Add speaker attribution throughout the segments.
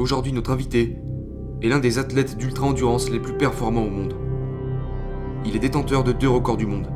Speaker 1: Aujourd'hui, notre invité est l'un des athlètes d'ultra-endurance les plus performants au monde. Il est détenteur de deux records du monde.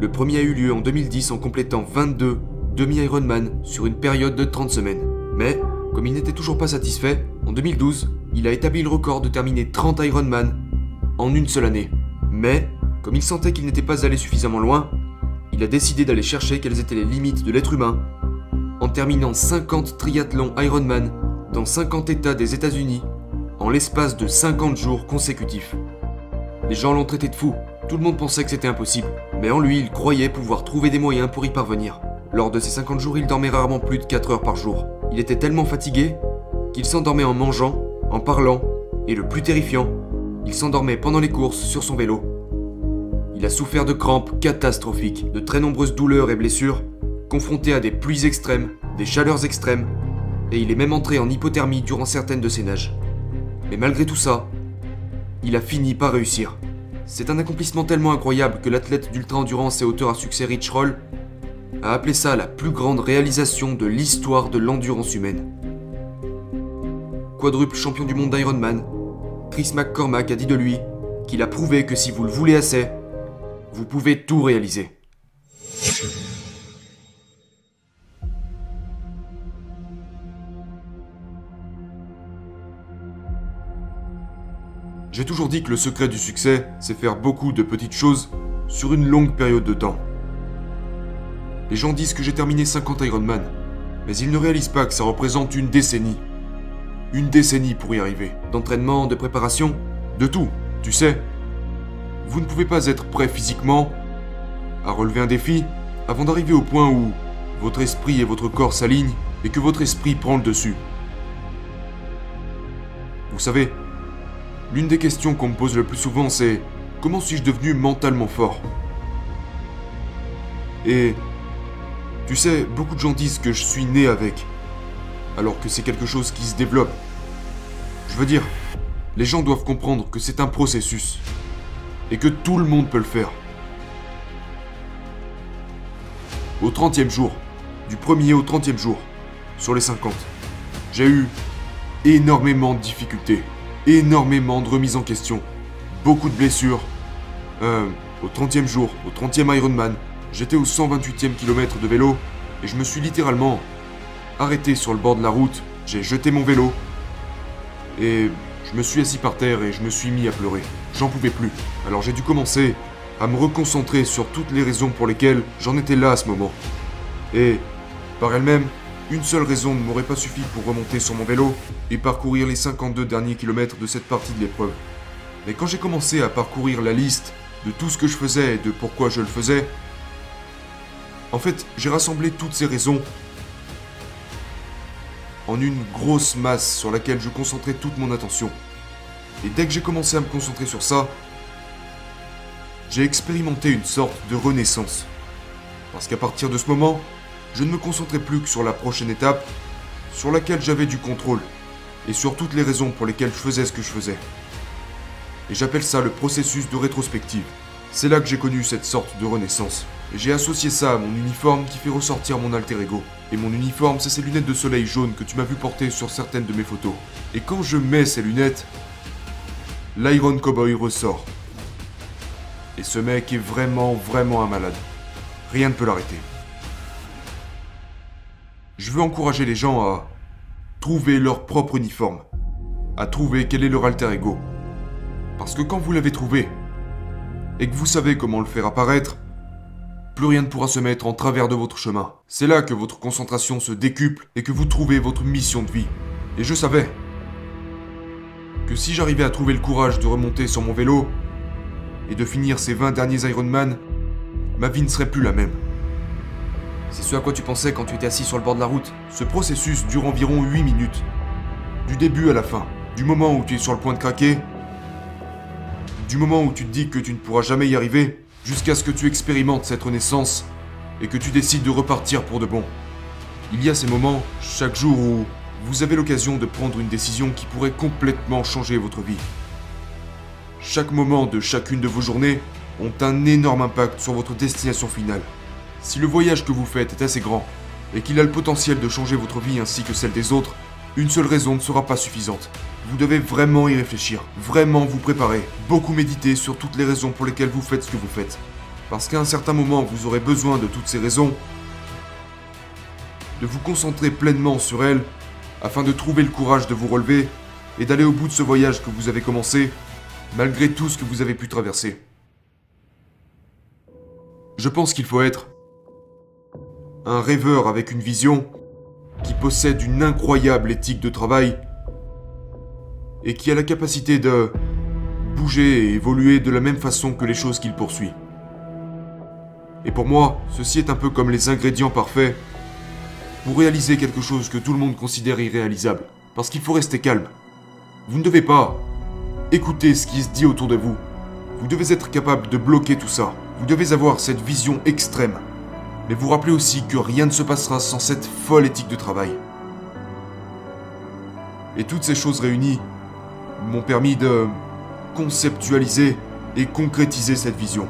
Speaker 1: Le premier a eu lieu en 2010 en complétant 22 demi-Ironman sur une période de 30 semaines. Mais, comme il n'était toujours pas satisfait, en 2012, il a établi le record de terminer 30 Ironman en une seule année. Mais, comme il sentait qu'il n'était pas allé suffisamment loin, il a décidé d'aller chercher quelles étaient les limites de l'être humain en terminant 50 triathlons Ironman dans 50 États des États-Unis en l'espace de 50 jours consécutifs. Les gens l'ont traité de fou, tout le monde pensait que c'était impossible, mais en lui il croyait pouvoir trouver des moyens pour y parvenir. Lors de ces 50 jours, il dormait rarement plus de 4 heures par jour. Il était tellement fatigué qu'il s'endormait en mangeant, en parlant, et le plus terrifiant, il s'endormait pendant les courses sur son vélo. Il a souffert de crampes catastrophiques, de très nombreuses douleurs et blessures, confronté à des pluies extrêmes, des chaleurs extrêmes, et il est même entré en hypothermie durant certaines de ses nages. Mais malgré tout ça, il a fini par réussir. C'est un accomplissement tellement incroyable que l'athlète d'ultra-endurance et auteur à succès Rich Roll a appelé ça la plus grande réalisation de l'histoire de l'endurance humaine. Quadruple champion du monde d'Ironman, Chris McCormack a dit de lui qu'il a prouvé que si vous le voulez assez, vous pouvez tout réaliser. J'ai toujours dit que le secret du succès, c'est faire beaucoup de petites choses sur une longue période de temps. Les gens disent que j'ai terminé 50 Ironman, mais ils ne réalisent pas que ça représente une décennie. Une décennie pour y arriver. D'entraînement, de préparation, de tout, tu sais. Vous ne pouvez pas être prêt physiquement à relever un défi avant d'arriver au point où votre esprit et votre corps s'alignent et que votre esprit prend le dessus. Vous savez, l'une des questions qu'on me pose le plus souvent c'est comment suis-je devenu mentalement fort? Et tu sais, beaucoup de gens disent que je suis né avec, alors que c'est quelque chose qui se développe. Je veux dire, les gens doivent comprendre que c'est un processus, et que tout le monde peut le faire. Au 30e jour, du premier au 30e jour, sur les 50, j'ai eu énormément de difficultés, énormément de remises en question, beaucoup de blessures. Euh, au 30e jour, au 30e Ironman, j'étais au 128e kilomètre de vélo et je me suis littéralement arrêté sur le bord de la route, j'ai jeté mon vélo et je me suis assis par terre et je me suis mis à pleurer. J'en pouvais plus. Alors j'ai dû commencer à me reconcentrer sur toutes les raisons pour lesquelles j'en étais là à ce moment. Et, par elle-même, une seule raison ne m'aurait pas suffi pour remonter sur mon vélo et parcourir les 52 derniers kilomètres de cette partie de l'épreuve. Mais quand j'ai commencé à parcourir la liste de tout ce que je faisais et de pourquoi je le faisais, en fait, j'ai rassemblé toutes ces raisons en une grosse masse sur laquelle je concentrais toute mon attention. Et dès que j'ai commencé à me concentrer sur ça, j'ai expérimenté une sorte de renaissance. Parce qu'à partir de ce moment, je ne me concentrais plus que sur la prochaine étape, sur laquelle j'avais du contrôle, et sur toutes les raisons pour lesquelles je faisais ce que je faisais. Et j'appelle ça le processus de rétrospective. C'est là que j'ai connu cette sorte de renaissance. J'ai associé ça à mon uniforme qui fait ressortir mon alter ego. Et mon uniforme, c'est ces lunettes de soleil jaune que tu m'as vu porter sur certaines de mes photos. Et quand je mets ces lunettes, l'Iron Cowboy ressort. Et ce mec est vraiment, vraiment un malade. Rien ne peut l'arrêter. Je veux encourager les gens à trouver leur propre uniforme. À trouver quel est leur alter ego. Parce que quand vous l'avez trouvé, et que vous savez comment le faire apparaître, plus rien ne pourra se mettre en travers de votre chemin. C'est là que votre concentration se décuple et que vous trouvez votre mission de vie. Et je savais que si j'arrivais à trouver le courage de remonter sur mon vélo et de finir ces 20 derniers Ironman, ma vie ne serait plus la même. C'est ce à quoi tu pensais quand tu étais assis sur le bord de la route. Ce processus dure environ 8 minutes. Du début à la fin. Du moment où tu es sur le point de craquer du moment où tu te dis que tu ne pourras jamais y arriver, jusqu'à ce que tu expérimentes cette renaissance et que tu décides de repartir pour de bon. Il y a ces moments, chaque jour, où vous avez l'occasion de prendre une décision qui pourrait complètement changer votre vie. Chaque moment de chacune de vos journées ont un énorme impact sur votre destination finale. Si le voyage que vous faites est assez grand et qu'il a le potentiel de changer votre vie ainsi que celle des autres, Une seule raison ne sera pas suffisante. Vous devez vraiment y réfléchir, vraiment vous préparer, beaucoup méditer sur toutes les raisons pour lesquelles vous faites ce que vous faites. Parce qu'à un certain moment, vous aurez besoin de toutes ces raisons, de vous concentrer pleinement sur elles, afin de trouver le courage de vous relever et d'aller au bout de ce voyage que vous avez commencé, malgré tout ce que vous avez pu traverser. Je pense qu'il faut être un rêveur avec une vision qui possède une incroyable éthique de travail et qui a la capacité de bouger et évoluer de la même façon que les choses qu'il poursuit. Et pour moi, ceci est un peu comme les ingrédients parfaits pour réaliser quelque chose que tout le monde considère irréalisable. Parce qu'il faut rester calme. Vous ne devez pas écouter ce qui se dit autour de vous. Vous devez être capable de bloquer tout ça. Vous devez avoir cette vision extrême. Mais vous rappelez aussi que rien ne se passera sans cette folle éthique de travail. Et toutes ces choses réunies m'ont permis de conceptualiser et concrétiser cette vision.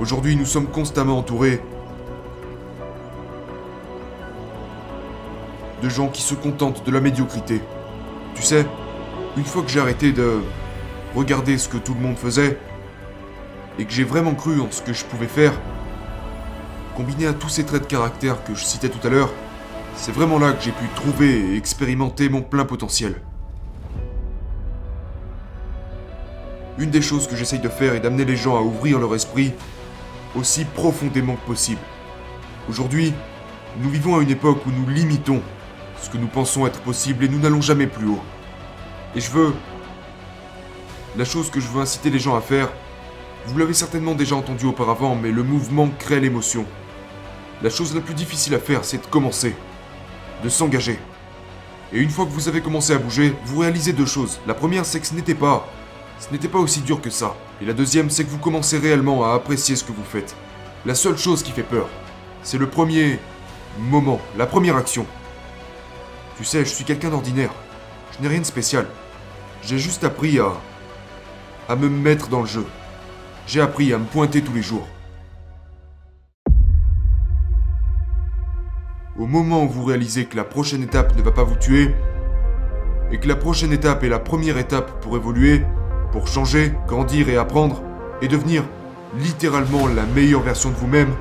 Speaker 1: Aujourd'hui, nous sommes constamment entourés de gens qui se contentent de la médiocrité. Tu sais, une fois que j'ai arrêté de regarder ce que tout le monde faisait, et que j'ai vraiment cru en ce que je pouvais faire, combiné à tous ces traits de caractère que je citais tout à l'heure, c'est vraiment là que j'ai pu trouver et expérimenter mon plein potentiel. Une des choses que j'essaye de faire est d'amener les gens à ouvrir leur esprit aussi profondément que possible. Aujourd'hui, nous vivons à une époque où nous limitons ce que nous pensons être possible et nous n'allons jamais plus haut. Et je veux... La chose que je veux inciter les gens à faire, vous l'avez certainement déjà entendu auparavant, mais le mouvement crée l'émotion. La chose la plus difficile à faire, c'est de commencer, de s'engager. Et une fois que vous avez commencé à bouger, vous réalisez deux choses. La première, c'est que ce n'était pas... Ce n'était pas aussi dur que ça. Et la deuxième, c'est que vous commencez réellement à apprécier ce que vous faites. La seule chose qui fait peur, c'est le premier moment, la première action. Tu sais, je suis quelqu'un d'ordinaire. Je n'ai rien de spécial. J'ai juste appris à... à me mettre dans le jeu. J'ai appris à me pointer tous les jours. Au moment où vous réalisez que la prochaine étape ne va pas vous tuer, et que la prochaine étape est la première étape pour évoluer, pour changer, grandir et apprendre, et devenir littéralement la meilleure version de vous-même,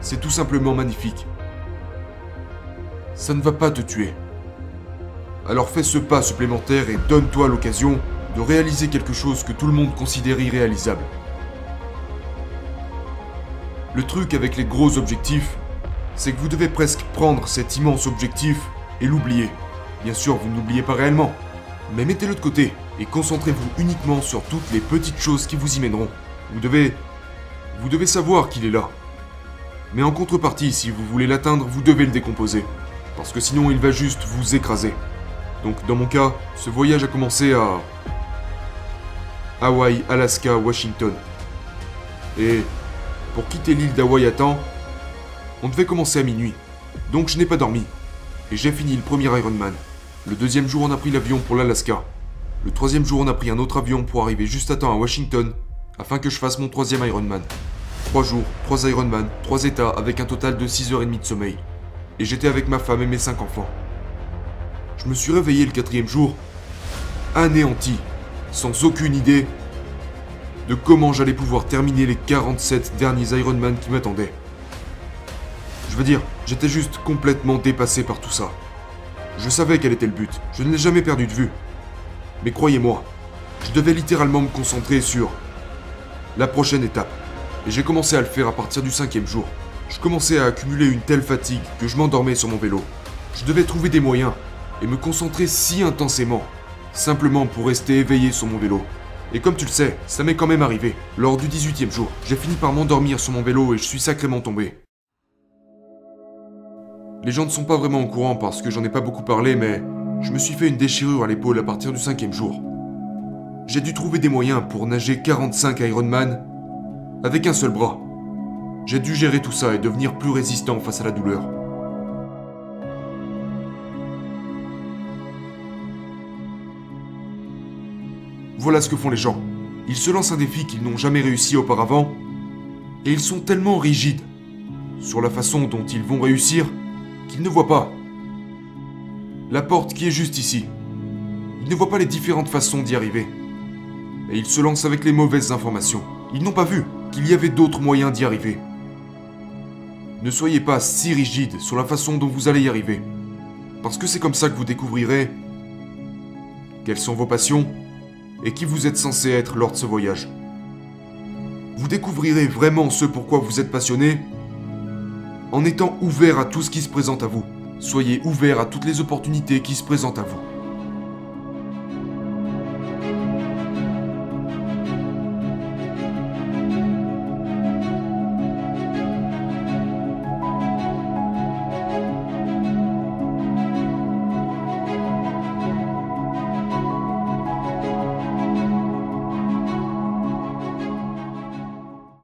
Speaker 1: c'est tout simplement magnifique. Ça ne va pas te tuer. Alors fais ce pas supplémentaire et donne-toi l'occasion de réaliser quelque chose que tout le monde considère irréalisable. Le truc avec les gros objectifs, c'est que vous devez presque prendre cet immense objectif et l'oublier. Bien sûr, vous n'oubliez pas réellement, mais mettez-le de côté et concentrez-vous uniquement sur toutes les petites choses qui vous y mèneront. Vous devez... Vous devez savoir qu'il est là. Mais en contrepartie, si vous voulez l'atteindre, vous devez le décomposer. Parce que sinon, il va juste vous écraser. Donc dans mon cas, ce voyage a commencé à Hawaï, Alaska, Washington. Et pour quitter l'île d'Hawaï à temps, on devait commencer à minuit. Donc je n'ai pas dormi. Et j'ai fini le premier Ironman. Le deuxième jour, on a pris l'avion pour l'Alaska. Le troisième jour, on a pris un autre avion pour arriver juste à temps à Washington, afin que je fasse mon troisième Ironman. Trois jours, trois Ironman, trois états avec un total de 6h30 de sommeil. Et j'étais avec ma femme et mes cinq enfants. Je me suis réveillé le quatrième jour, anéanti, sans aucune idée de comment j'allais pouvoir terminer les 47 derniers Ironman qui m'attendaient. Je veux dire, j'étais juste complètement dépassé par tout ça. Je savais quel était le but, je ne l'ai jamais perdu de vue. Mais croyez-moi, je devais littéralement me concentrer sur la prochaine étape. Et j'ai commencé à le faire à partir du cinquième jour. Je commençais à accumuler une telle fatigue que je m'endormais sur mon vélo. Je devais trouver des moyens et me concentrer si intensément, simplement pour rester éveillé sur mon vélo. Et comme tu le sais, ça m'est quand même arrivé. Lors du 18e jour, j'ai fini par m'endormir sur mon vélo et je suis sacrément tombé. Les gens ne sont pas vraiment au courant parce que j'en ai pas beaucoup parlé, mais je me suis fait une déchirure à l'épaule à partir du cinquième jour. J'ai dû trouver des moyens pour nager 45 Ironman avec un seul bras. J'ai dû gérer tout ça et devenir plus résistant face à la douleur. Voilà ce que font les gens. Ils se lancent un défi qu'ils n'ont jamais réussi auparavant, et ils sont tellement rigides sur la façon dont ils vont réussir qu'ils ne voient pas. La porte qui est juste ici. Ils ne voient pas les différentes façons d'y arriver. Et ils se lancent avec les mauvaises informations. Ils n'ont pas vu qu'il y avait d'autres moyens d'y arriver. Ne soyez pas si rigide sur la façon dont vous allez y arriver. Parce que c'est comme ça que vous découvrirez quelles sont vos passions et qui vous êtes censé être lors de ce voyage. Vous découvrirez vraiment ce pourquoi vous êtes passionné en étant ouvert à tout ce qui se présente à vous. Soyez ouvert à toutes les opportunités qui se présentent à vous.